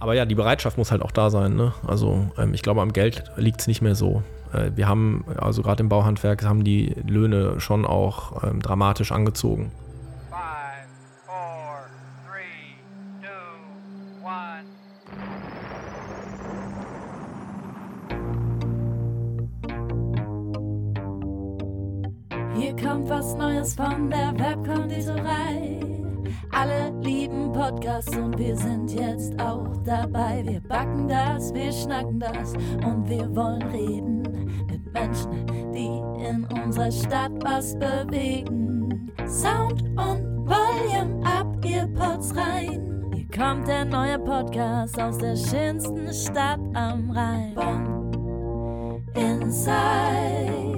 Aber ja, die Bereitschaft muss halt auch da sein. Ne? Also ähm, ich glaube, am Geld liegt es nicht mehr so. Äh, wir haben, also gerade im Bauhandwerk, haben die Löhne schon auch ähm, dramatisch angezogen. Das und wir wollen reden mit Menschen, die in unserer Stadt was bewegen. Sound und Volume ab, ihr Pods rein. Hier kommt der neue Podcast aus der schönsten Stadt am Rhein. Bonn, Inside,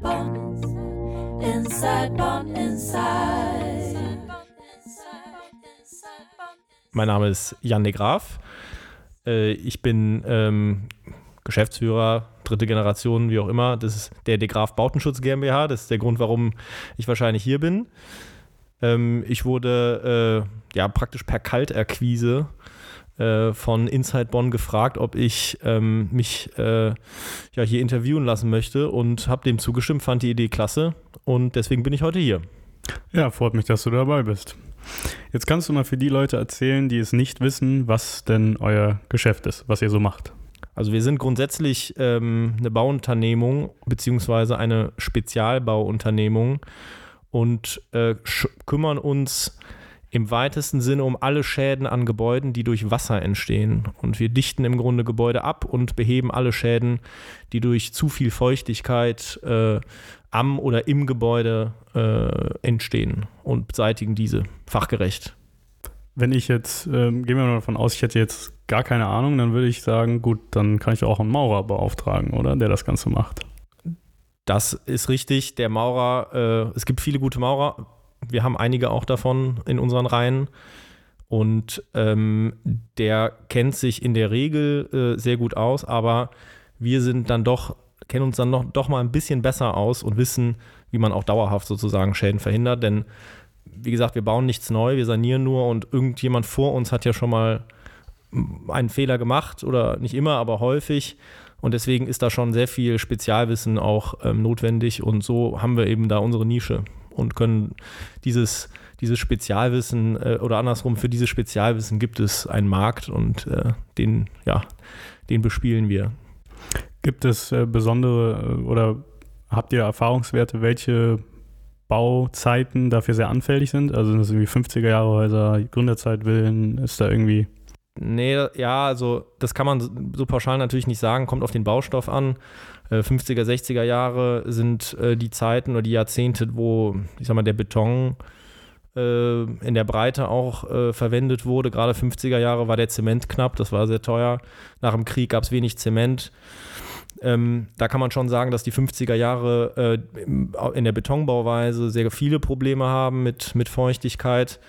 Bonn, Inside, Bonn, Inside. Mein Name ist Jan de Graaf. Äh, ich bin ähm, Geschäftsführer, dritte Generation, wie auch immer. Das ist der de Graaf Bautenschutz GmbH. Das ist der Grund, warum ich wahrscheinlich hier bin. Ähm, ich wurde äh, ja praktisch per Kalterquise äh, von Inside Bonn gefragt, ob ich ähm, mich äh, ja, hier interviewen lassen möchte und habe dem zugestimmt, fand die Idee klasse und deswegen bin ich heute hier. Ja, freut mich, dass du dabei bist. Jetzt kannst du mal für die Leute erzählen, die es nicht wissen, was denn euer Geschäft ist, was ihr so macht. Also wir sind grundsätzlich ähm, eine Bauunternehmung beziehungsweise eine Spezialbauunternehmung und äh, kümmern uns im weitesten Sinne um alle Schäden an Gebäuden, die durch Wasser entstehen. Und wir dichten im Grunde Gebäude ab und beheben alle Schäden, die durch zu viel Feuchtigkeit äh, am oder im Gebäude äh, entstehen und beseitigen diese fachgerecht. Wenn ich jetzt, ähm, gehen wir mal davon aus, ich hätte jetzt gar keine Ahnung, dann würde ich sagen, gut, dann kann ich auch einen Maurer beauftragen, oder? Der das Ganze macht. Das ist richtig. Der Maurer, äh, es gibt viele gute Maurer. Wir haben einige auch davon in unseren Reihen. Und ähm, der kennt sich in der Regel äh, sehr gut aus, aber wir sind dann doch kennen uns dann noch, doch mal ein bisschen besser aus und wissen, wie man auch dauerhaft sozusagen Schäden verhindert. Denn wie gesagt, wir bauen nichts neu, wir sanieren nur und irgendjemand vor uns hat ja schon mal einen Fehler gemacht oder nicht immer, aber häufig. Und deswegen ist da schon sehr viel Spezialwissen auch ähm, notwendig. Und so haben wir eben da unsere Nische und können dieses, dieses Spezialwissen äh, oder andersrum, für dieses Spezialwissen gibt es einen Markt und äh, den, ja, den bespielen wir. Gibt es äh, besondere äh, oder habt ihr Erfahrungswerte, welche Bauzeiten dafür sehr anfällig sind? Also sind das irgendwie 50er Jahre Häuser, Gründerzeitvillen, ist da irgendwie. Nee, ja, also das kann man so pauschal natürlich nicht sagen, kommt auf den Baustoff an. 50er, äh, 60er Jahre sind die Zeiten oder die Jahrzehnte, wo, ich sag mal, der Beton in der Breite auch verwendet wurde. Gerade 50er Jahre war der Zement knapp, das war sehr teuer. Nach dem Krieg gab es wenig Zement. Ähm, da kann man schon sagen, dass die 50er Jahre äh, in der Betonbauweise sehr viele Probleme haben mit, mit Feuchtigkeit.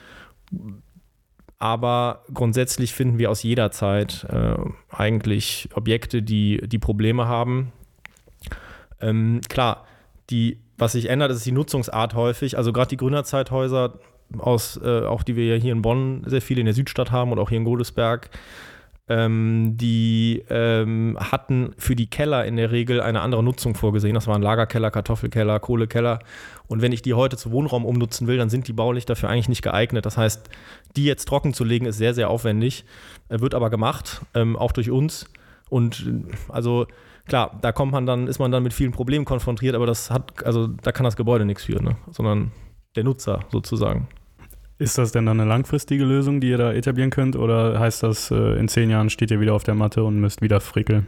Aber grundsätzlich finden wir aus jeder Zeit äh, eigentlich Objekte, die, die Probleme haben. Ähm, klar, die, was sich ändert, ist die Nutzungsart häufig. Also gerade die Gründerzeithäuser, aus, äh, auch die wir hier in Bonn sehr viele in der Südstadt haben und auch hier in Godesberg, ähm, die ähm, hatten für die Keller in der Regel eine andere Nutzung vorgesehen. Das waren Lagerkeller, Kartoffelkeller, Kohlekeller. Und wenn ich die heute zu Wohnraum umnutzen will, dann sind die baulich dafür eigentlich nicht geeignet. Das heißt, die jetzt trocken zu legen, ist sehr, sehr aufwendig, äh, wird aber gemacht, ähm, auch durch uns. Und äh, also klar, da kommt man dann, ist man dann mit vielen Problemen konfrontiert, aber das hat, also da kann das Gebäude nichts für, ne? sondern der Nutzer sozusagen. Ist das denn dann eine langfristige Lösung, die ihr da etablieren könnt? Oder heißt das, äh, in zehn Jahren steht ihr wieder auf der Matte und müsst wieder frickeln?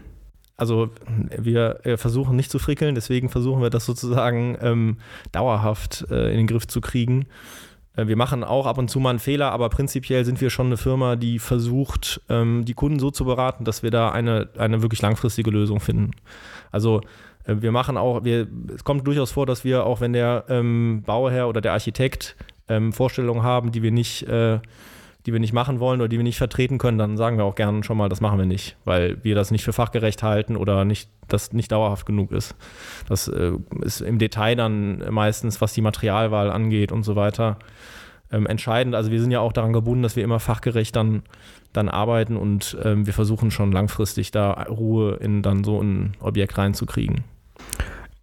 Also wir versuchen nicht zu frickeln, deswegen versuchen wir das sozusagen ähm, dauerhaft äh, in den Griff zu kriegen. Äh, wir machen auch ab und zu mal einen Fehler, aber prinzipiell sind wir schon eine Firma, die versucht, ähm, die Kunden so zu beraten, dass wir da eine, eine wirklich langfristige Lösung finden. Also äh, wir machen auch, wir, es kommt durchaus vor, dass wir auch, wenn der ähm, Bauherr oder der Architekt ähm, Vorstellungen haben, die wir nicht, äh, die wir nicht machen wollen oder die wir nicht vertreten können, dann sagen wir auch gerne schon mal, das machen wir nicht, weil wir das nicht für fachgerecht halten oder nicht, das nicht dauerhaft genug ist. Das äh, ist im Detail dann meistens, was die Materialwahl angeht und so weiter. ähm, entscheidend. Also wir sind ja auch daran gebunden, dass wir immer fachgerecht dann, dann arbeiten und ähm, wir versuchen schon langfristig da Ruhe in dann so ein Objekt reinzukriegen.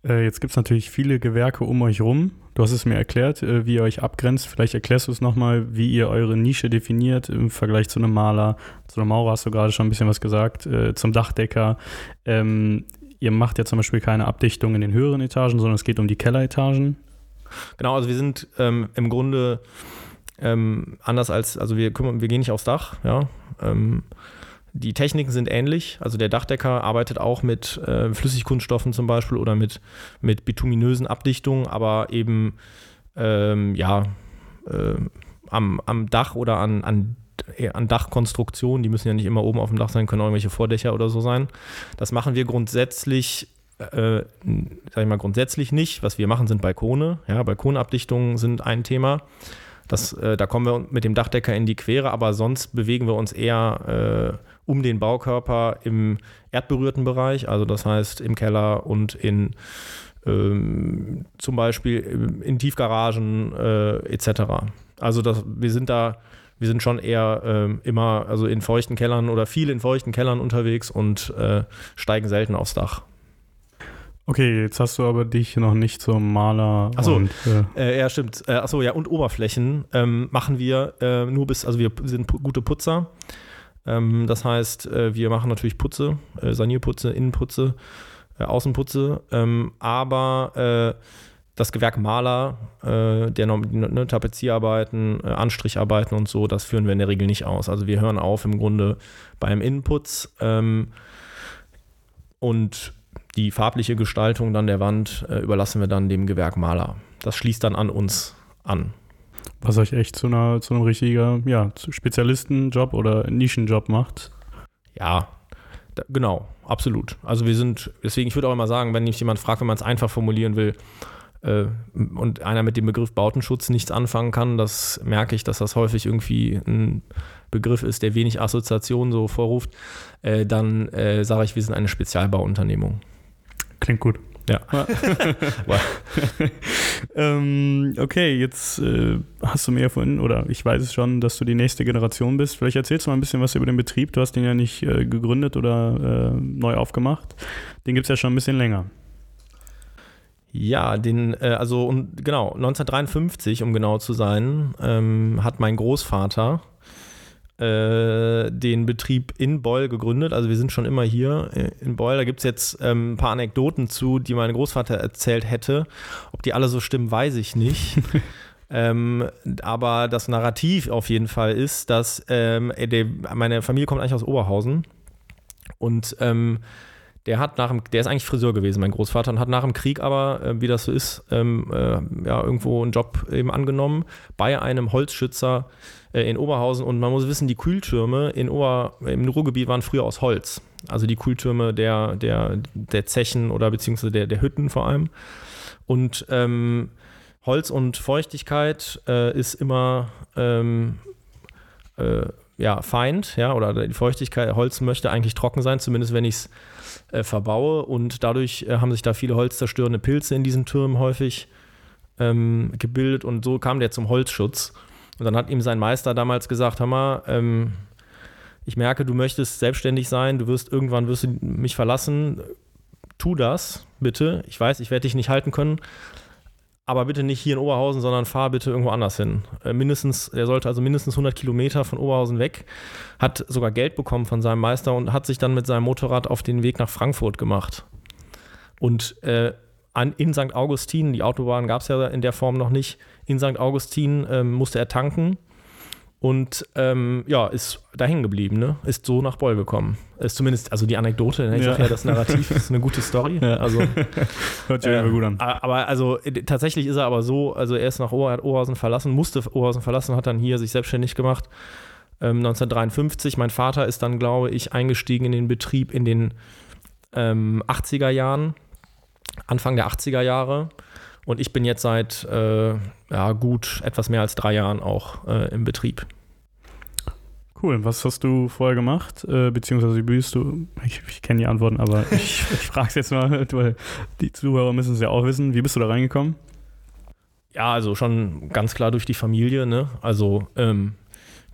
Äh, jetzt gibt es natürlich viele Gewerke um euch rum. Du hast es mir erklärt, äh, wie ihr euch abgrenzt. Vielleicht erklärst du es nochmal, wie ihr eure Nische definiert im Vergleich zu einem Maler. Zu einem Maurer hast du gerade schon ein bisschen was gesagt, äh, zum Dachdecker. Ähm, ihr macht ja zum Beispiel keine Abdichtung in den höheren Etagen, sondern es geht um die Kelleretagen. Genau, also wir sind ähm, im Grunde ähm, anders als, also wir kümmern, wir gehen nicht aufs Dach, ja. Ähm, die Techniken sind ähnlich. Also der Dachdecker arbeitet auch mit äh, Flüssigkunststoffen zum Beispiel oder mit, mit bituminösen Abdichtungen, aber eben ähm, ja äh, am, am Dach oder an, an, an Dachkonstruktionen, die müssen ja nicht immer oben auf dem Dach sein, können auch irgendwelche Vordächer oder so sein. Das machen wir grundsätzlich äh, sag ich mal, grundsätzlich nicht. Was wir machen, sind Balkone. Ja, Balkonabdichtungen sind ein Thema. Das, äh, da kommen wir mit dem Dachdecker in die Quere, aber sonst bewegen wir uns eher äh, um den Baukörper im erdberührten Bereich, also das heißt im Keller und in ähm, zum Beispiel in Tiefgaragen äh, etc. Also das, wir sind da, wir sind schon eher äh, immer also in feuchten Kellern oder viel in feuchten Kellern unterwegs und äh, steigen selten aufs Dach. Okay, jetzt hast du aber dich noch nicht zum Maler. Achso, und, äh, äh, ja, stimmt. Äh, achso, ja, und Oberflächen ähm, machen wir äh, nur bis, also wir sind gute Putzer. Ähm, das heißt, äh, wir machen natürlich Putze, äh, Sanierputze, Innenputze, Außenputze, ähm, aber das Gewerk Maler, äh, der ne, Tapezierarbeiten, äh, Anstricharbeiten und so, das führen wir in der Regel nicht aus. Also wir hören auf im Grunde beim Innenputz ähm, und die farbliche Gestaltung dann der Wand äh, überlassen wir dann dem Gewerk Maler. Das schließt dann an uns an. Was euch echt zu, einer, zu einem richtiger ja, Spezialistenjob oder Nischenjob macht. Ja, da, genau, absolut. Also wir sind, deswegen, ich würde auch immer sagen, wenn mich jemand fragt, wenn man es einfach formulieren will, äh, und einer mit dem Begriff Bautenschutz nichts anfangen kann, das merke ich, dass das häufig irgendwie ein Begriff ist, der wenig Assoziationen so vorruft, äh, dann äh, sage ich, wir sind eine Spezialbauunternehmung. Klingt gut. Ja. ähm, okay, jetzt äh, hast du mir ja vorhin, oder ich weiß es schon, dass du die nächste Generation bist. Vielleicht erzählst du mal ein bisschen was über den Betrieb. Du hast den ja nicht äh, gegründet oder äh, neu aufgemacht. Den gibt es ja schon ein bisschen länger. Ja, den, äh, also und, genau, 1953, um genau zu sein, ähm, hat mein Großvater äh, den Betrieb in Beul gegründet. Also wir sind schon immer hier äh, in Beul. Da gibt es jetzt ähm, ein paar Anekdoten zu, die mein Großvater erzählt hätte. Ob die alle so stimmen, weiß ich nicht. ähm, aber das Narrativ auf jeden Fall ist, dass ähm, der, meine Familie kommt eigentlich aus Oberhausen und ähm, der hat nach dem, der ist eigentlich Friseur gewesen, mein Großvater, und hat nach dem Krieg aber, äh, wie das so ist, ähm, äh, ja, irgendwo einen Job eben angenommen bei einem Holzschützer äh, in Oberhausen. Und man muss wissen, die Kühltürme in Ober, im Ruhrgebiet waren früher aus Holz. Also die Kühltürme der, der, der Zechen oder beziehungsweise der, der Hütten vor allem. Und ähm, Holz und Feuchtigkeit äh, ist immer ähm, äh, ja, Feind, ja, oder die Feuchtigkeit, Holz möchte eigentlich trocken sein, zumindest wenn ich es äh, verbaue. Und dadurch äh, haben sich da viele holzzerstörende Pilze in diesen Türmen häufig ähm, gebildet und so kam der zum Holzschutz. Und dann hat ihm sein Meister damals gesagt, Hammer, ähm, ich merke, du möchtest selbstständig sein, du wirst irgendwann wirst du mich verlassen. Tu das, bitte. Ich weiß, ich werde dich nicht halten können, aber bitte nicht hier in Oberhausen, sondern fahr bitte irgendwo anders hin. Äh, mindestens, er sollte also mindestens 100 Kilometer von Oberhausen weg, hat sogar Geld bekommen von seinem Meister und hat sich dann mit seinem Motorrad auf den Weg nach Frankfurt gemacht. Und äh, an, in St. Augustin, die Autobahn gab es ja in der Form noch nicht, in St. Augustin ähm, musste er tanken und ähm, ja, ist da hängen geblieben, ne? Ist so nach Beul gekommen. Ist zumindest, also die Anekdote, ne? ich ja. sag ja, das Narrativ ist eine gute Story. Ja. Also, Hört sich äh, gut an. Aber also äh, tatsächlich ist er aber so, also er ist nach Ober, hat Oberhausen verlassen, musste Oberhausen verlassen, hat dann hier sich selbstständig gemacht. Ähm, 1953. Mein Vater ist dann, glaube ich, eingestiegen in den Betrieb in den ähm, 80er Jahren, Anfang der 80er Jahre. Und ich bin jetzt seit äh, ja, gut etwas mehr als drei Jahren auch äh, im Betrieb. Cool. Was hast du vorher gemacht? Äh, beziehungsweise wie bist du? Ich, ich kenne die Antworten, aber ich, ich frage es jetzt mal, weil die Zuhörer müssen es ja auch wissen. Wie bist du da reingekommen? Ja, also schon ganz klar durch die Familie. Ne? Also ähm,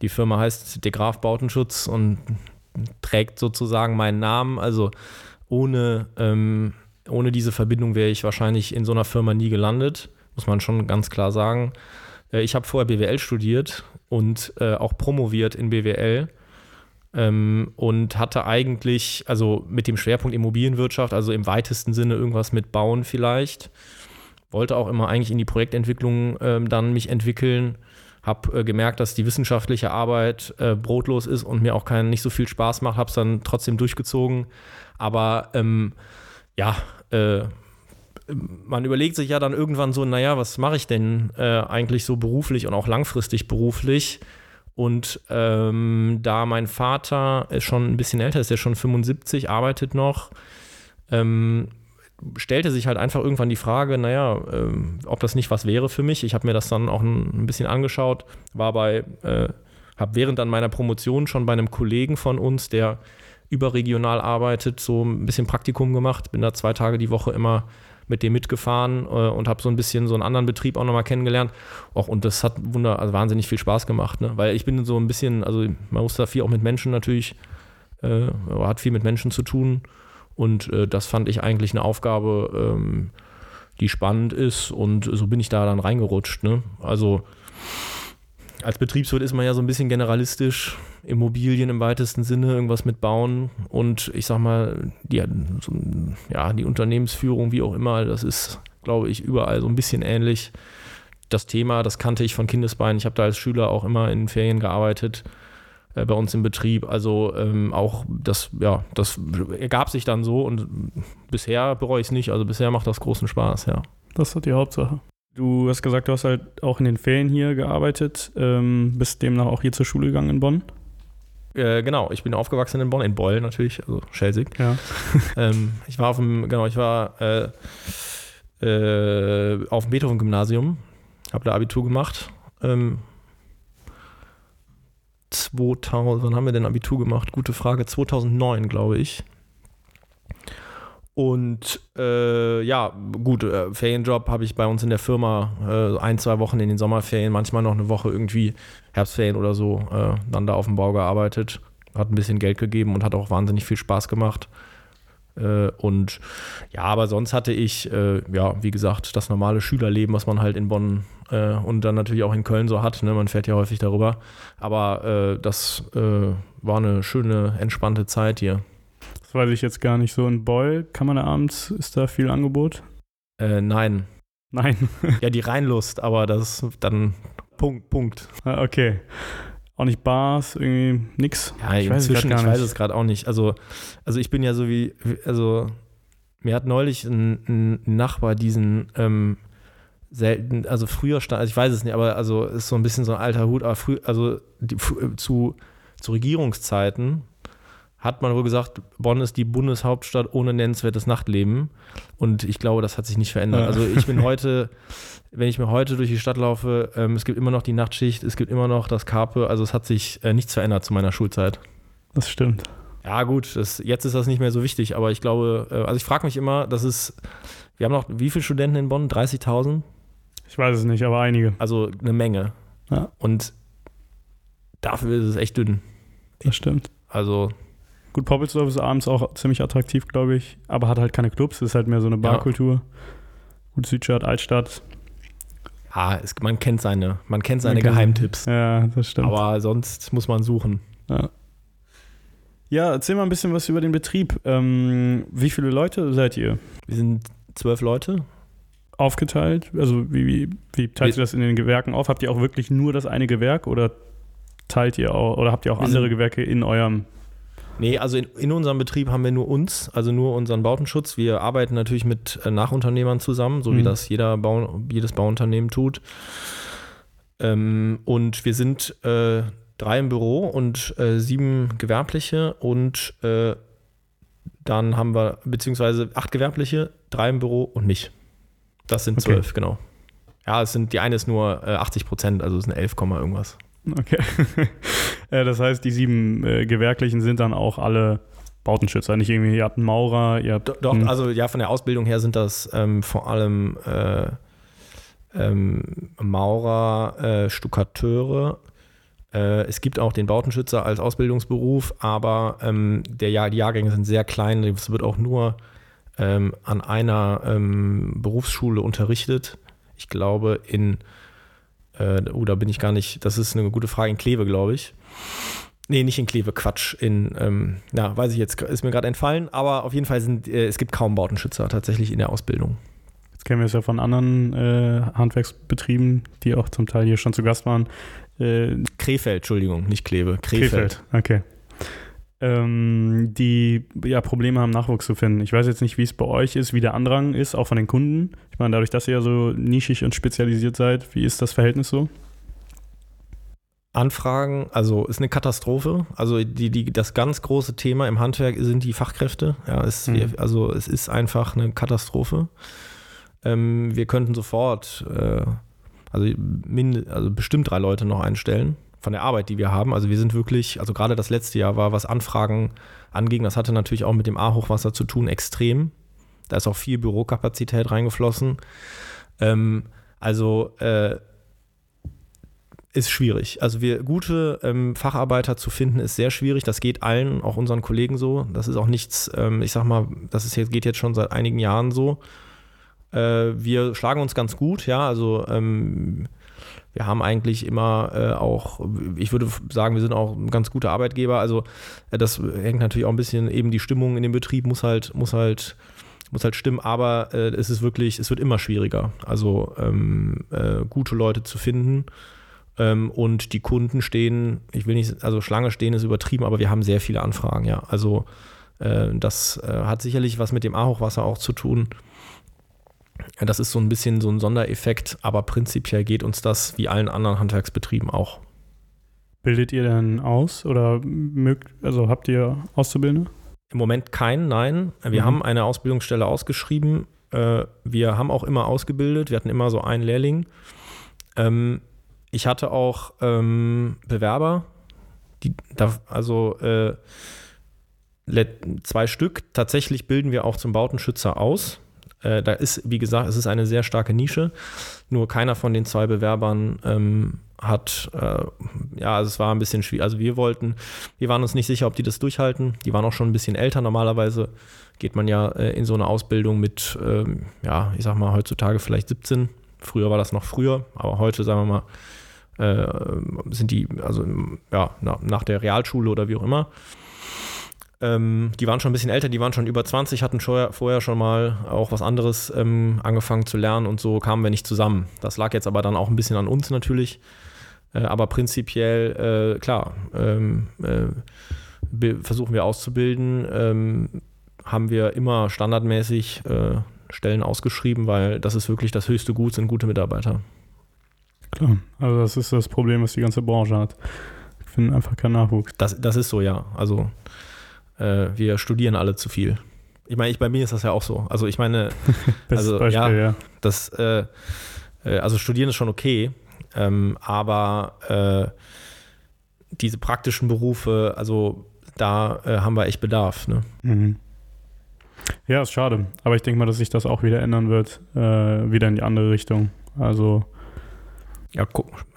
die Firma heißt De Graf Bautenschutz und trägt sozusagen meinen Namen. Also ohne, ähm, ohne diese Verbindung wäre ich wahrscheinlich in so einer Firma nie gelandet, muss man schon ganz klar sagen. Äh, ich habe vorher BWL studiert und äh, auch promoviert in BWL ähm, und hatte eigentlich, also mit dem Schwerpunkt Immobilienwirtschaft, also im weitesten Sinne irgendwas mit Bauen vielleicht. Wollte auch immer eigentlich in die Projektentwicklung ähm, dann mich entwickeln. Habe äh, gemerkt, dass die wissenschaftliche Arbeit brotlos ist und mir auch keinen, nicht so viel Spaß macht. Habe es dann trotzdem durchgezogen. Aber ähm, ja, äh, man überlegt sich ja dann irgendwann so, naja, was mache ich denn äh, eigentlich so beruflich und auch langfristig beruflich? Und ähm, da mein Vater ist schon ein bisschen älter ist, der schon 75, arbeitet noch, ähm, stellte sich halt einfach irgendwann die Frage, naja, ähm, ob das nicht was wäre für mich. Ich habe mir das dann auch ein, ein bisschen angeschaut, war bei, äh, habe während dann meiner Promotion schon bei einem Kollegen von uns, der überregional arbeitet, so ein bisschen Praktikum gemacht, bin da zwei Tage die Woche immer mit dem mitgefahren äh, und habe so ein bisschen so einen anderen Betrieb auch nochmal kennengelernt. Och, und das hat wunder, also wahnsinnig viel Spaß gemacht, ne? weil ich bin so ein bisschen, also man muss da viel auch mit Menschen natürlich, äh, hat viel mit Menschen zu tun und äh, das fand ich eigentlich eine Aufgabe, ähm, die spannend ist und so bin ich da dann reingerutscht. Ne? Also als Betriebswirt ist man ja so ein bisschen generalistisch, Immobilien im weitesten Sinne, irgendwas mit Bauen und ich sag mal, die, ja, die Unternehmensführung, wie auch immer, das ist, glaube ich, überall so ein bisschen ähnlich. Das Thema, das kannte ich von Kindesbeinen. Ich habe da als Schüler auch immer in Ferien gearbeitet, äh, bei uns im Betrieb. Also ähm, auch das, ja, das ergab sich dann so und bisher bereue ich es nicht. Also bisher macht das großen Spaß, ja. Das ist die Hauptsache. Du hast gesagt, du hast halt auch in den Ferien hier gearbeitet, ähm, bist demnach auch hier zur Schule gegangen in Bonn. Äh, genau, ich bin aufgewachsen in Bonn, in Beul natürlich, also Schelsig. Ja. ähm, ich war auf dem, genau, ich war äh, äh, auf dem Beethoven-Gymnasium, habe da Abitur gemacht. Ähm, 2000, wann haben wir denn Abitur gemacht? Gute Frage, 2009, glaube ich. Und äh, ja, gut, äh, Ferienjob habe ich bei uns in der Firma äh, ein, zwei Wochen in den Sommerferien, manchmal noch eine Woche irgendwie Herbstferien oder so, äh, dann da auf dem Bau gearbeitet. Hat ein bisschen Geld gegeben und hat auch wahnsinnig viel Spaß gemacht. Äh, und ja, aber sonst hatte ich, äh, ja, wie gesagt, das normale Schülerleben, was man halt in Bonn und dann natürlich auch in Köln so hat. Ne? Man fährt ja häufig darüber. Aber das war eine schöne, entspannte Zeit hier weiß ich jetzt gar nicht. So in Beul, kann man da abends, ist da viel Angebot? Äh, nein. Nein. ja, die Reinlust, aber das ist dann Punkt, Punkt. Ah, okay. Auch nicht Bars, irgendwie nix. Ja, ich inzwischen, weiß ich weiß es gerade auch nicht. Also, also ich bin ja so wie, also mir hat neulich ein, ein Nachbar diesen ähm, selten, also früher stand, also ich weiß es nicht, aber also ist so ein bisschen so ein alter Hut, aber früh, also die, zu, zu Regierungszeiten hat man wohl gesagt, Bonn ist die Bundeshauptstadt ohne nennenswertes Nachtleben. Und ich glaube, das hat sich nicht verändert. Ja. Also ich bin heute, wenn ich mir heute durch die Stadt laufe, ähm, es gibt immer noch die Nachtschicht, es gibt immer noch das Karpe. Also es hat sich äh, nichts verändert zu meiner Schulzeit. Das stimmt. Ja gut, das, jetzt ist das nicht mehr so wichtig. Aber ich glaube, äh, also ich frage mich immer, das ist, wir haben noch, wie viele Studenten in Bonn? 30.000? Ich weiß es nicht, aber einige. Also eine Menge. Ja. Und dafür ist es echt dünn. Das stimmt. Also Gut, Poppelsdorf ist abends auch ziemlich attraktiv, glaube ich, aber hat halt keine Clubs, ist halt mehr so eine Barkultur. Ja. Gut, Südstadt, Altstadt. Ja, es, man kennt seine, man kennt seine man Geheimtipps. Ja, das stimmt. Aber sonst muss man suchen. Ja. Ja, erzähl mal ein bisschen was über den Betrieb. Ähm, wie viele Leute seid ihr? Wir sind zwölf Leute. Aufgeteilt? Also wie, wie, wie teilt ihr das in den Gewerken auf? Habt ihr auch wirklich nur das eine Gewerk oder teilt ihr auch oder habt ihr auch wir andere Gewerke in eurem Nee, also in, in, unserem Betrieb haben wir nur uns, also nur unseren Bautenschutz. Wir arbeiten natürlich mit äh, Nachunternehmern zusammen, so mhm. wie das jeder Bau, jedes Bauunternehmen tut. Ähm, und wir sind äh, drei im Büro und äh, sieben Gewerbliche und äh, dann haben wir, beziehungsweise acht Gewerbliche, drei im Büro und mich. Das sind zwölf, okay. genau. Ja, es sind, die eine ist nur 80 äh, Prozent, also es sind 11, irgendwas. Okay. Äh, das heißt, die sieben äh, Gewerklichen sind dann auch alle Bautenschützer, nicht irgendwie, ihr habt einen Maurer, ihr habt. Doch, also ja, von der Ausbildung her sind das ähm, vor allem äh, ähm, Maurer, äh, Stuckateure. Äh, es gibt auch den Bautenschützer als Ausbildungsberuf, aber ähm, der Jahr, die Jahrgänge sind sehr klein. Es wird auch nur ähm, an einer ähm, Berufsschule unterrichtet. Ich glaube in, äh, oh, da bin ich gar nicht, das ist eine gute Frage, in Kleve, glaube ich. Nee, nicht in Kleve, Quatsch. In, ähm, ja, weiß ich jetzt, ist mir gerade entfallen, aber auf jeden Fall sind, äh, es gibt kaum Bautenschützer tatsächlich in der Ausbildung. Jetzt kennen wir es ja von anderen äh, Handwerksbetrieben, die auch zum Teil hier schon zu Gast waren. Äh, Krefeld, Entschuldigung, nicht Kleve. Krefeld. Krefeld, okay. Ähm, die ja, Probleme haben, Nachwuchs zu finden. Ich weiß jetzt nicht, wie es bei euch ist, wie der Andrang ist, auch von den Kunden. Ich meine, dadurch, dass ihr ja so nischig und spezialisiert seid, wie ist das Verhältnis so? Anfragen, also ist eine Katastrophe. Also die, die, das ganz große Thema im Handwerk sind die Fachkräfte. Ja, es, mhm. also es ist einfach eine Katastrophe. Ähm, wir könnten sofort, äh, also, also bestimmt drei Leute noch einstellen von der Arbeit, die wir haben. Also wir sind wirklich, also gerade das letzte Jahr war, was Anfragen anging, das hatte natürlich auch mit dem A-Hochwasser zu tun, extrem. Da ist auch viel Bürokapazität reingeflossen. Ähm, also äh, ist schwierig. Also wir gute ähm, Facharbeiter zu finden, ist sehr schwierig. Das geht allen, auch unseren Kollegen so. Das ist auch nichts, ähm, ich sag mal, das ist jetzt, geht jetzt schon seit einigen Jahren so. Äh, wir schlagen uns ganz gut, ja. Also ähm, wir haben eigentlich immer äh, auch, ich würde sagen, wir sind auch ein ganz guter Arbeitgeber. Also äh, das hängt natürlich auch ein bisschen eben die Stimmung in dem Betrieb muss halt, muss halt muss halt stimmen, aber äh, es ist wirklich, es wird immer schwieriger, also ähm, äh, gute Leute zu finden. Ähm, und die Kunden stehen, ich will nicht, also Schlange stehen ist übertrieben, aber wir haben sehr viele Anfragen, ja. Also äh, das äh, hat sicherlich was mit dem A-Hochwasser auch zu tun. Das ist so ein bisschen so ein Sondereffekt, aber prinzipiell geht uns das wie allen anderen Handwerksbetrieben auch. Bildet ihr denn aus oder mögt, also habt ihr Auszubildende? Im Moment kein, nein. Wir mhm. haben eine Ausbildungsstelle ausgeschrieben. Äh, wir haben auch immer ausgebildet. Wir hatten immer so einen Lehrling. Ähm, ich hatte auch ähm, Bewerber, die da, also äh, zwei Stück. Tatsächlich bilden wir auch zum Bautenschützer aus. Äh, da ist, wie gesagt, es ist eine sehr starke Nische. Nur keiner von den zwei Bewerbern ähm, hat, äh, ja, also es war ein bisschen schwierig. Also wir wollten, wir waren uns nicht sicher, ob die das durchhalten. Die waren auch schon ein bisschen älter. Normalerweise geht man ja äh, in so eine Ausbildung mit, ähm, ja, ich sag mal, heutzutage vielleicht 17. Früher war das noch früher, aber heute, sagen wir mal, äh, sind die, also ja, na, nach der Realschule oder wie auch immer. Ähm, die waren schon ein bisschen älter, die waren schon über 20, hatten schon, vorher schon mal auch was anderes ähm, angefangen zu lernen und so kamen wir nicht zusammen. Das lag jetzt aber dann auch ein bisschen an uns natürlich. Äh, aber prinzipiell, äh, klar, ähm, äh, versuchen wir auszubilden, ähm, haben wir immer standardmäßig äh, Stellen ausgeschrieben, weil das ist wirklich das höchste Gut, sind gute Mitarbeiter. Klar, also das ist das Problem, was die ganze Branche hat. Ich finde einfach keinen Nachwuchs. Das, das ist so, ja. Also äh, wir studieren alle zu viel. Ich meine, ich, bei mir ist das ja auch so. Also ich meine, also Beispiel, ja, ja, das, äh, äh, also studieren ist schon okay, ähm, aber äh, diese praktischen Berufe, also da äh, haben wir echt Bedarf. Ne? Mhm. Ja, ist schade. Aber ich denke mal, dass sich das auch wieder ändern wird, äh, wieder in die andere Richtung. Also ja,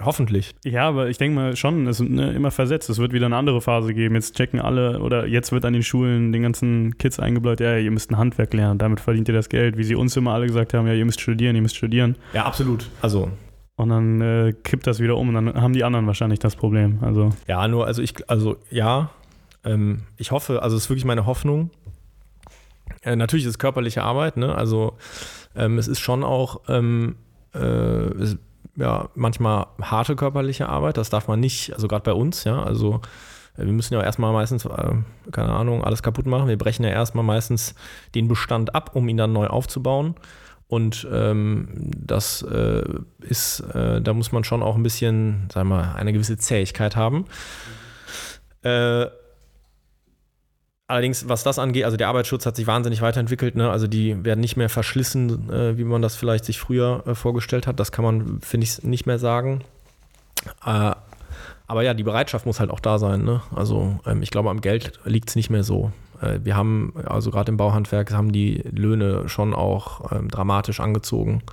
hoffentlich. Ja, aber ich denke mal schon, es ist ne, immer versetzt. Es wird wieder eine andere Phase geben. Jetzt checken alle oder jetzt wird an den Schulen den ganzen Kids eingebläut, ja, ihr müsst ein Handwerk lernen, damit verdient ihr das Geld. Wie sie uns immer alle gesagt haben, ja, ihr müsst studieren, ihr müsst studieren. Ja, absolut. Also. Und dann äh, kippt das wieder um und dann haben die anderen wahrscheinlich das Problem. Also. Ja, nur, also ich, also ja, ähm, ich hoffe, also es ist wirklich meine Hoffnung. Äh, natürlich ist es körperliche Arbeit, ne? Also ähm, es ist schon auch, ähm, äh, es, ja, manchmal harte körperliche Arbeit, das darf man nicht, also gerade bei uns, ja, also äh, wir müssen ja erstmal meistens, äh, keine Ahnung, alles kaputt machen. Wir brechen ja erstmal meistens den Bestand ab, um ihn dann neu aufzubauen. Und ähm, das äh, ist, äh, da muss man schon auch ein bisschen, sagen wir mal, eine gewisse Zähigkeit haben. Äh, Allerdings, was das angeht, also der Arbeitsschutz hat sich wahnsinnig weiterentwickelt. Ne? Also die werden nicht mehr verschlissen, äh, wie man das vielleicht sich früher äh, vorgestellt hat. Das kann man, finde ich, nicht mehr sagen. Äh, aber ja, die Bereitschaft muss halt auch da sein. Ne? Also ähm, ich glaube, am Geld liegt es nicht mehr so. Äh, wir haben, also gerade im Bauhandwerk, haben die Löhne schon auch ähm, dramatisch angezogen.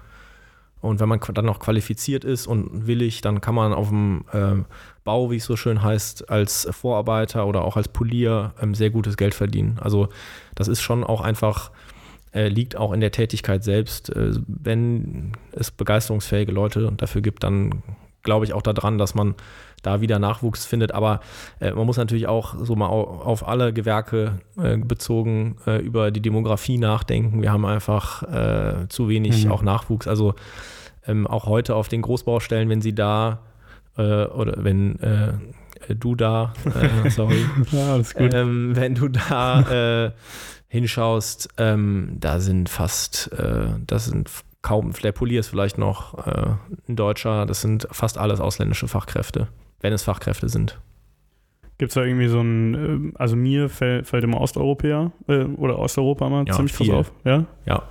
Und wenn man dann noch qualifiziert ist und willig, dann kann man auf dem äh, Bau, wie es so schön heißt, als Vorarbeiter oder auch als Polier ähm, sehr gutes Geld verdienen. Also das ist schon auch einfach, äh, liegt auch in der Tätigkeit selbst. Äh, wenn es begeisterungsfähige Leute dafür gibt, dann glaube ich auch daran, dass man da wieder Nachwuchs findet. Aber äh, man muss natürlich auch so mal auf alle Gewerke äh, bezogen äh, über die Demografie nachdenken. Wir haben einfach äh, zu wenig mhm. auch Nachwuchs. Also ähm, auch heute auf den Großbaustellen, wenn sie da äh, oder wenn äh, du da, sorry, ja, alles gut. Ähm, wenn du da hinschaust, ähm, da sind fast, das sind kaum, der Polier ist vielleicht noch ein Deutscher, das sind fast alles ausländische Fachkräfte wenn es Fachkräfte sind. Gibt es da irgendwie so ein, äh, also mir fällt, fällt immer Osteuropäer äh, oder Osteuropa mal ja, ziemlich viel. auf. Ja? Ja.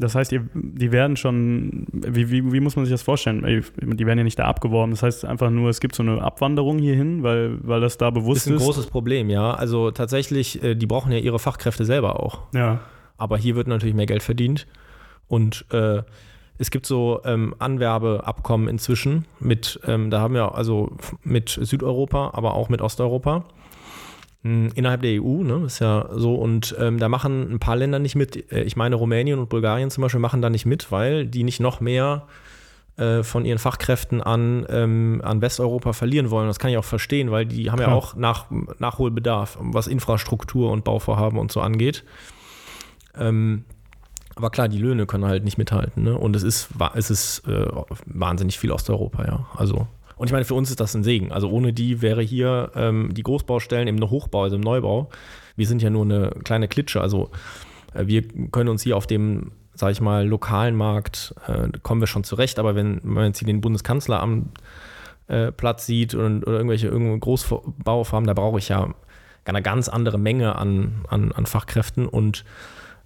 Das heißt, ihr, die werden schon, wie, wie, wie muss man sich das vorstellen? Die werden ja nicht da abgeworben. Das heißt einfach nur, es gibt so eine Abwanderung hierhin, weil, weil das da bewusst ist. Das ist ein großes Problem, ja. Also tatsächlich, äh, die brauchen ja ihre Fachkräfte selber auch. Ja. Aber hier wird natürlich mehr Geld verdient. Und äh, es gibt so ähm, Anwerbeabkommen inzwischen mit, ähm, da haben wir also mit Südeuropa, aber auch mit Osteuropa. Hm, innerhalb der EU, ne, ist ja so, und ähm, da machen ein paar Länder nicht mit. Äh, ich meine, Rumänien und Bulgarien zum Beispiel machen da nicht mit, weil die nicht noch mehr äh, von ihren Fachkräften an, ähm, an Westeuropa verlieren wollen. Das kann ich auch verstehen, weil die haben Klar. ja auch nach, Nachholbedarf, was Infrastruktur und Bauvorhaben und so angeht. Ähm, aber klar, die Löhne können halt nicht mithalten. Ne? Und es ist, es ist äh, wahnsinnig viel Osteuropa, ja. Also. Und ich meine, für uns ist das ein Segen. Also ohne die wäre hier ähm, die Großbaustellen im Hochbau, also im Neubau. Wir sind ja nur eine kleine Klitsche. Also äh, wir können uns hier auf dem, sag ich mal, lokalen Markt, äh, kommen wir schon zurecht. Aber wenn, wenn man jetzt hier den Bundeskanzler am äh, Platz sieht und, oder irgendwelche irgendwo Großbaufarmen, da brauche ich ja eine ganz andere Menge an, an, an Fachkräften und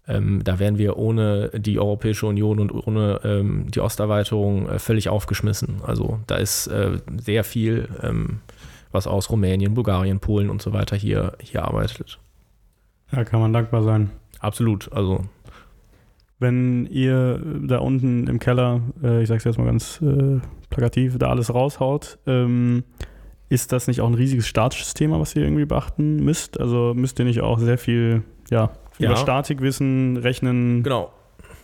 ähm, da wären wir ohne die Europäische Union und ohne ähm, die Osterweiterung äh, völlig aufgeschmissen. Also da ist äh, sehr viel, ähm, was aus Rumänien, Bulgarien, Polen und so weiter hier, hier arbeitet. Ja, kann man dankbar sein. Absolut. Also wenn ihr da unten im Keller, äh, ich sag's jetzt mal ganz äh, plakativ, da alles raushaut, ähm, ist das nicht auch ein riesiges statisches Thema, was ihr irgendwie beachten müsst? Also müsst ihr nicht auch sehr viel, ja, ja. Über Statikwissen, Rechnen. Genau.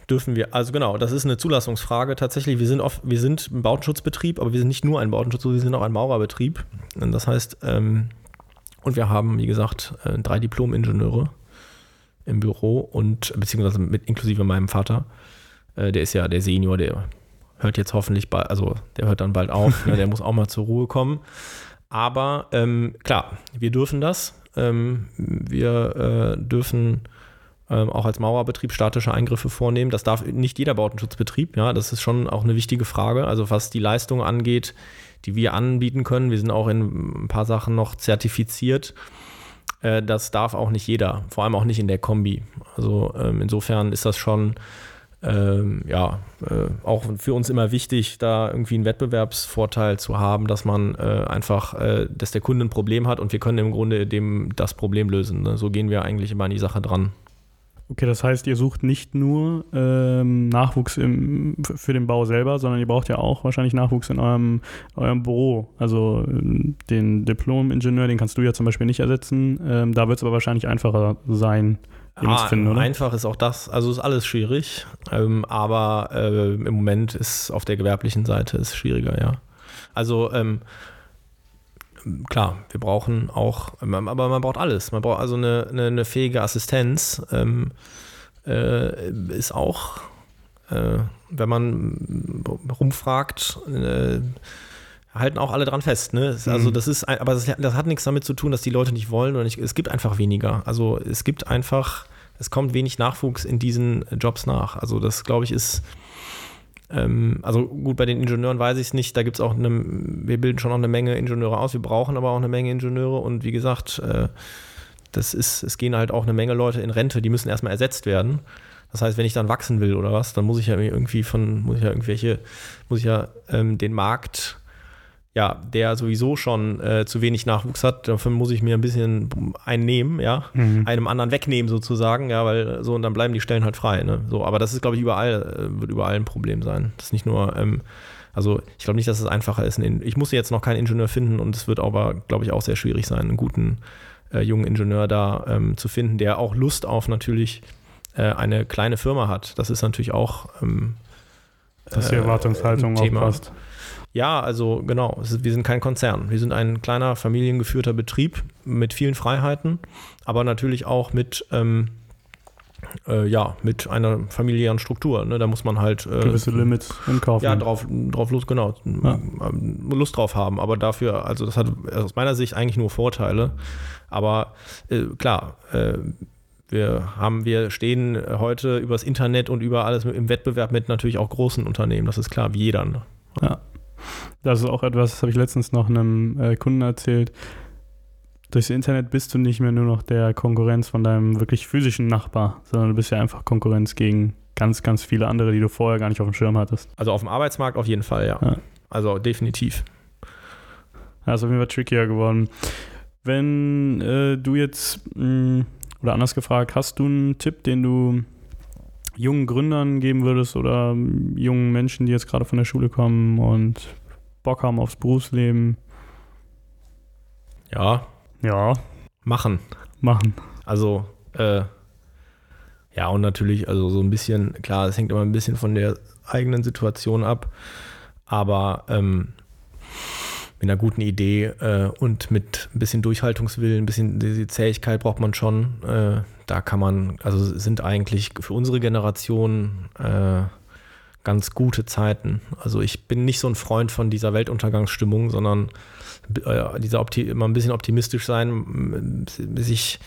Dürfen wir, also genau, das ist eine Zulassungsfrage. Tatsächlich, wir sind, oft, wir sind ein Bautenschutzbetrieb, aber wir sind nicht nur ein Bautenschutzbetrieb, wir sind auch ein Maurerbetrieb. Das heißt, ähm, und wir haben, wie gesagt, äh, drei Diplom-Ingenieure im Büro und beziehungsweise mit inklusive meinem Vater. Äh, der ist ja der Senior, der hört jetzt hoffentlich bald, also der hört dann bald auf, ne, der muss auch mal zur Ruhe kommen. Aber ähm, klar, wir dürfen das. Ähm, wir äh, dürfen ähm, auch als Mauerbetrieb statische Eingriffe vornehmen. Das darf nicht jeder Bautenschutzbetrieb, ja, das ist schon auch eine wichtige Frage. Also was die Leistung angeht, die wir anbieten können, wir sind auch in ein paar Sachen noch zertifiziert. Äh, das darf auch nicht jeder, vor allem auch nicht in der Kombi. Also ähm, insofern ist das schon ähm, ja, äh, auch für uns immer wichtig, da irgendwie einen Wettbewerbsvorteil zu haben, dass man äh, einfach, äh, dass der Kunde ein Problem hat und wir können im Grunde dem das Problem lösen. Ne? So gehen wir eigentlich immer an die Sache dran. Okay, das heißt, ihr sucht nicht nur ähm, Nachwuchs im, für den Bau selber, sondern ihr braucht ja auch wahrscheinlich Nachwuchs in eurem, eurem Büro. Also ähm, den Diplom-Ingenieur, den kannst du ja zum Beispiel nicht ersetzen. Ähm, da wird es aber wahrscheinlich einfacher sein, ah, zu finden, oder? Einfach ist auch das, also ist alles schwierig. Ähm, aber äh, im Moment ist auf der gewerblichen Seite ist schwieriger, ja. Also ähm, klar, wir brauchen auch, aber man braucht alles. Man braucht also eine, eine, eine fähige Assistenz. Ähm, äh, ist auch, äh, wenn man rumfragt, äh, halten auch alle dran fest. Ne? Also mhm. das ist, aber das, das, hat nichts damit zu tun, dass die Leute nicht wollen oder nicht. Es gibt einfach weniger. Also es gibt einfach, es kommt wenig Nachwuchs in diesen Jobs nach. Also das glaube ich ist ähm, also gut, bei den Ingenieuren weiß ich es nicht. Da gibt es auch eine, wir bilden schon noch eine Menge Ingenieure aus. Wir brauchen aber auch eine Menge Ingenieure und wie gesagt, äh, das ist, es gehen halt auch eine Menge Leute in Rente, die müssen erstmal ersetzt werden. Das heißt, wenn ich dann wachsen will oder was, dann muss ich ja irgendwie von, muss ich ja irgendwelche, muss ich ja ähm, den Markt ja, der sowieso schon äh, zu wenig Nachwuchs hat, dafür muss ich mir ein bisschen einnehmen, ja, Mhm. einem anderen wegnehmen sozusagen, ja, weil so und dann bleiben die Stellen halt frei, ne? So, aber das ist, glaube ich, überall, äh, wird überall ein Problem sein. Das ist nicht nur, ähm, also ich glaube nicht, dass es einfacher ist. Ich muss jetzt noch keinen Ingenieur finden und es wird aber, glaube ich, auch sehr schwierig sein, einen guten äh, jungen Ingenieur da ähm, zu finden, der auch Lust auf natürlich äh, eine kleine Firma hat. Das ist natürlich auch ähm, Dass die äh, Erwartungshaltung ein auch passt. Ja, also genau, ist, wir sind kein Konzern. Wir sind ein kleiner familiengeführter Betrieb mit vielen Freiheiten, aber natürlich auch mit, ähm, äh, ja, mit einer familiären Struktur. Ne? Da muss man halt äh, Gewisse Limits in Kauf ja, drauf, drauf Lust, genau, Ja. ähm, Lust drauf haben. Aber dafür, also das hat aus meiner Sicht eigentlich nur Vorteile. Aber äh, klar, äh, wir haben, wir stehen heute übers Internet und über alles im Wettbewerb mit natürlich auch großen Unternehmen. Das ist klar, wie jeder. Ne? Das ist auch etwas, das habe ich letztens noch einem äh, Kunden erzählt. Durchs Internet bist du nicht mehr nur noch der Konkurrenz von deinem wirklich physischen Nachbar, sondern du bist ja einfach Konkurrenz gegen ganz, ganz viele andere, die du vorher gar nicht auf dem Schirm hattest. Also auf dem Arbeitsmarkt auf jeden Fall, ja. Ja. Also definitiv. Ja, ist auf jeden Fall trickier geworden. Wenn äh, du jetzt, mh, oder anders gefragt, hast du einen Tipp, den du jungen Gründern geben würdest oder jungen Menschen, die jetzt gerade von der Schule kommen und Bock haben aufs Berufsleben? Ja, Ja, machen. machen. Also, äh, ja, und natürlich, also so ein bisschen, klar, es hängt immer ein bisschen von der eigenen Situation ab, aber ähm, mit einer guten Idee äh, und mit ein bisschen Durchhaltungswillen, ein bisschen diese Zähigkeit braucht man schon. Äh, da kann man, also sind eigentlich für unsere Generation äh, ganz gute Zeiten. Also ich bin nicht so ein Freund von dieser Weltuntergangsstimmung, sondern äh, dieser Opti immer ein bisschen optimistisch sein, sich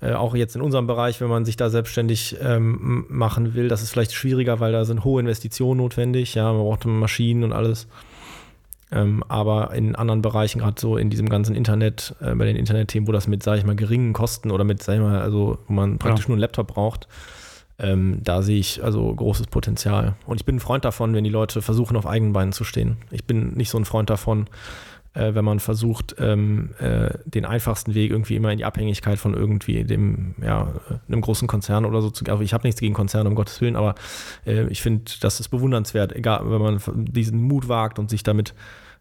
äh, auch jetzt in unserem Bereich, wenn man sich da selbstständig ähm, machen will, das ist vielleicht schwieriger, weil da sind hohe Investitionen notwendig, ja, man braucht Maschinen und alles. Ähm, aber in anderen Bereichen, gerade so in diesem ganzen Internet, äh, bei den Internetthemen, wo das mit, sage ich mal, geringen Kosten oder mit, sag ich mal, also wo man praktisch nur einen Laptop braucht, ähm, da sehe ich also großes Potenzial. Und ich bin ein Freund davon, wenn die Leute versuchen, auf eigenen Beinen zu stehen. Ich bin nicht so ein Freund davon, äh, wenn man versucht, ähm, äh, den einfachsten Weg irgendwie immer in die Abhängigkeit von irgendwie dem, ja, äh, einem großen Konzern oder so zu gehen. Also ich habe nichts gegen Konzerne, um Gottes Willen, aber äh, ich finde, das ist bewundernswert, egal, wenn man diesen Mut wagt und sich damit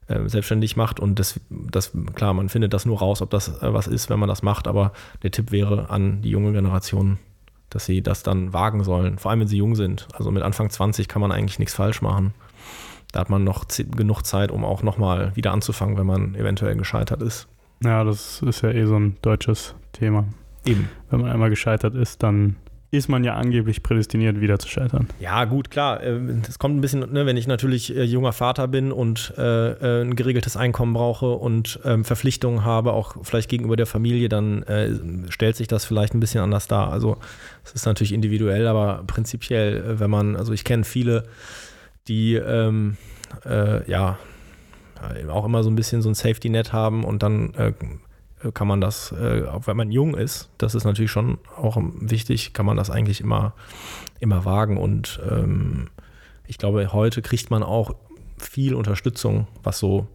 selbstständig macht und das, das, klar, man findet das nur raus, ob das äh, was ist, wenn man das macht, aber der Tipp wäre an die junge Generation, dass sie das dann wagen sollen, vor allem wenn sie jung sind. Also mit Anfang 20 kann man eigentlich nichts falsch machen. Da hat man noch genug Zeit, um auch nochmal wieder anzufangen, wenn man eventuell gescheitert ist. Ja, das ist ja eh so ein deutsches Thema. Eben. Wenn man einmal gescheitert ist, dann ist man ja angeblich prädestiniert, wieder zu scheitern. Ja, gut, klar. Es kommt ein bisschen, ne, wenn ich natürlich äh, junger Vater bin und äh, äh, ein geregeltes Einkommen brauche und ähm, Verpflichtungen habe, auch vielleicht gegenüber der Familie, dann äh, stellt sich das vielleicht ein bisschen anders dar. Also es ist natürlich individuell, aber prinzipiell, äh, wenn man, also ich kenne viele, die ähm, äh, ja äh, auch immer so ein bisschen so ein Safety-Net haben und dann äh, kann man das, äh, auch wenn man jung ist, das ist natürlich schon auch wichtig, kann man das eigentlich immer, immer wagen. Und ähm, ich glaube, heute kriegt man auch viel Unterstützung, was so,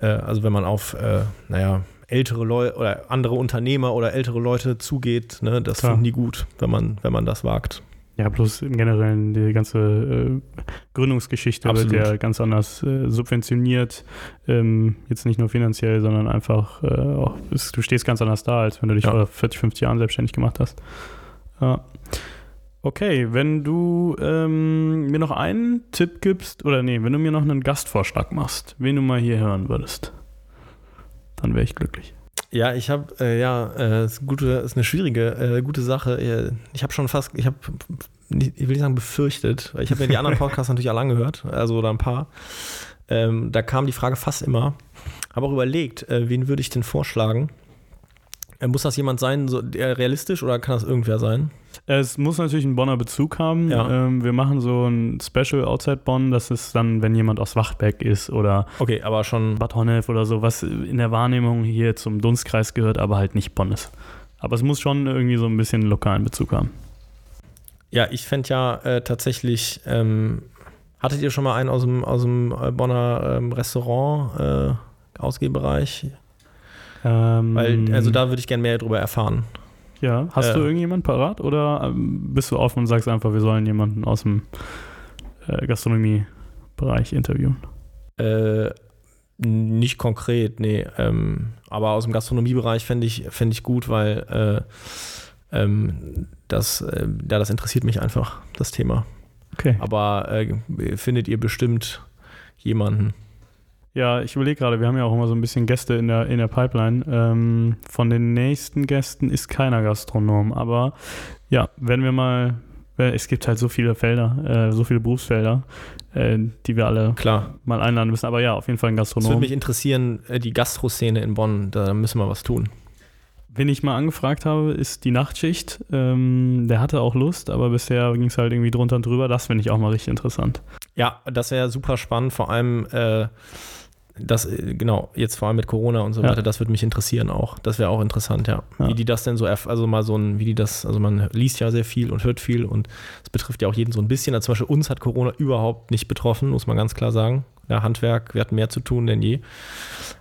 äh, also wenn man auf, äh, naja, ältere Leute oder andere Unternehmer oder ältere Leute zugeht, ne, das Klar. finden die gut, wenn man, wenn man das wagt. Ja, bloß im Generellen die ganze äh, Gründungsgeschichte Absolut. wird ja ganz anders äh, subventioniert. Ähm, jetzt nicht nur finanziell, sondern einfach äh, auch, es, du stehst ganz anders da, als wenn du dich Ja. vor 40, 50 Jahren selbstständig gemacht hast. Ja. Okay, wenn du ähm, mir noch einen Tipp gibst, oder nee, wenn du mir noch einen Gastvorschlag machst, wen du mal hier hören würdest, dann wäre ich glücklich. Ja, ich habe, äh, ja, äh, ist, gute, ist eine schwierige, äh, gute Sache. Äh, Ich habe schon fast, ich habe, ich will nicht sagen befürchtet, weil ich habe mir die anderen Podcasts natürlich alle angehört, also oder ein paar. Ähm, da kam die Frage fast immer. Habe auch überlegt, äh, wen würde ich denn vorschlagen? Äh, muss das jemand sein, so, der realistisch oder kann das irgendwer sein? Es muss natürlich einen Bonner Bezug haben. Ja. Ähm, wir machen so ein Special Outside Bonn. Das ist dann, wenn jemand aus Wachbeck ist oder Okay, aber schon. Bad Honnef oder so, was in der Wahrnehmung hier zum Dunstkreis gehört, aber halt nicht Bonn ist. Aber es muss schon irgendwie so ein bisschen einen lokalen Bezug haben. Ja, ich fände ja äh, tatsächlich ähm, Hattet ihr schon mal einen aus dem, aus dem äh, Bonner ähm, Restaurant äh, Ausgehbereich? Ähm, Weil, also da würde ich gerne mehr darüber erfahren. Ja, hast äh, du irgendjemand parat oder ähm, bist du offen und sagst einfach, wir sollen jemanden aus dem äh, Gastronomiebereich interviewen? Äh, nicht konkret, nee. Ähm, aber aus dem Gastronomiebereich fände ich, fänd ich gut, weil äh, ähm, das, äh, ja, das interessiert mich einfach, das Thema. Okay. Aber äh, findet ihr bestimmt jemanden? Ja, ich überlege gerade, wir haben ja auch immer so ein bisschen Gäste in der, in der Pipeline. Ähm, von den nächsten Gästen ist keiner Gastronom, aber ja, wenn wir mal, äh, es gibt halt so viele Felder, äh, so viele Berufsfelder, äh, die wir alle Klar. mal einladen müssen. Aber ja, auf jeden Fall ein Es würde Gastronom. mich interessieren, äh, die Gastroszene in Bonn, da müssen wir was tun. Wen ich mal angefragt habe, ist die Nachtschicht. Ähm, der hatte auch Lust, aber bisher ging es halt irgendwie drunter und drüber. Das finde ich auch mal richtig interessant. Ja, das wäre super spannend, vor allem äh, das, äh, genau, jetzt vor allem mit Corona und so Ja. weiter, das würde mich interessieren auch. Das wäre auch interessant, ja. Ja. Wie die das denn so, also mal so ein, wie die das, also man liest ja sehr viel und hört viel und es betrifft ja auch jeden so ein bisschen. Also zum Beispiel uns hat Corona überhaupt nicht betroffen, muss man ganz klar sagen. Ja, Handwerk, wir hatten mehr zu tun denn je.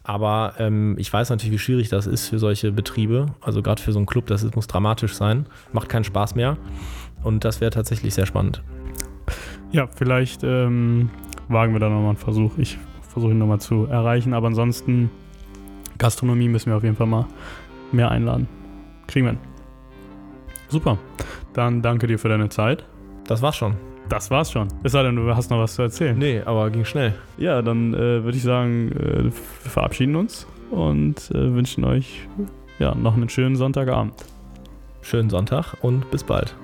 Aber ähm, ich weiß natürlich, wie schwierig das ist für solche Betriebe. Also gerade für so einen Club, das ist, muss dramatisch sein. Macht keinen Spaß mehr. Und das wäre tatsächlich sehr spannend. Ja, vielleicht ähm, wagen wir da nochmal einen Versuch. Ich versuche ihn nochmal zu erreichen, aber ansonsten Gastronomie müssen wir auf jeden Fall mal mehr einladen. Kriegen wir hin. Super. Dann danke dir für deine Zeit. Das war's schon. Das war's schon. Es sei denn, du hast noch was zu erzählen. Nee, aber ging schnell. Ja, dann äh, würde ich sagen, äh, wir verabschieden uns und äh, wünschen euch ja, noch einen schönen Sonntagabend. Schönen Sonntag und bis bald.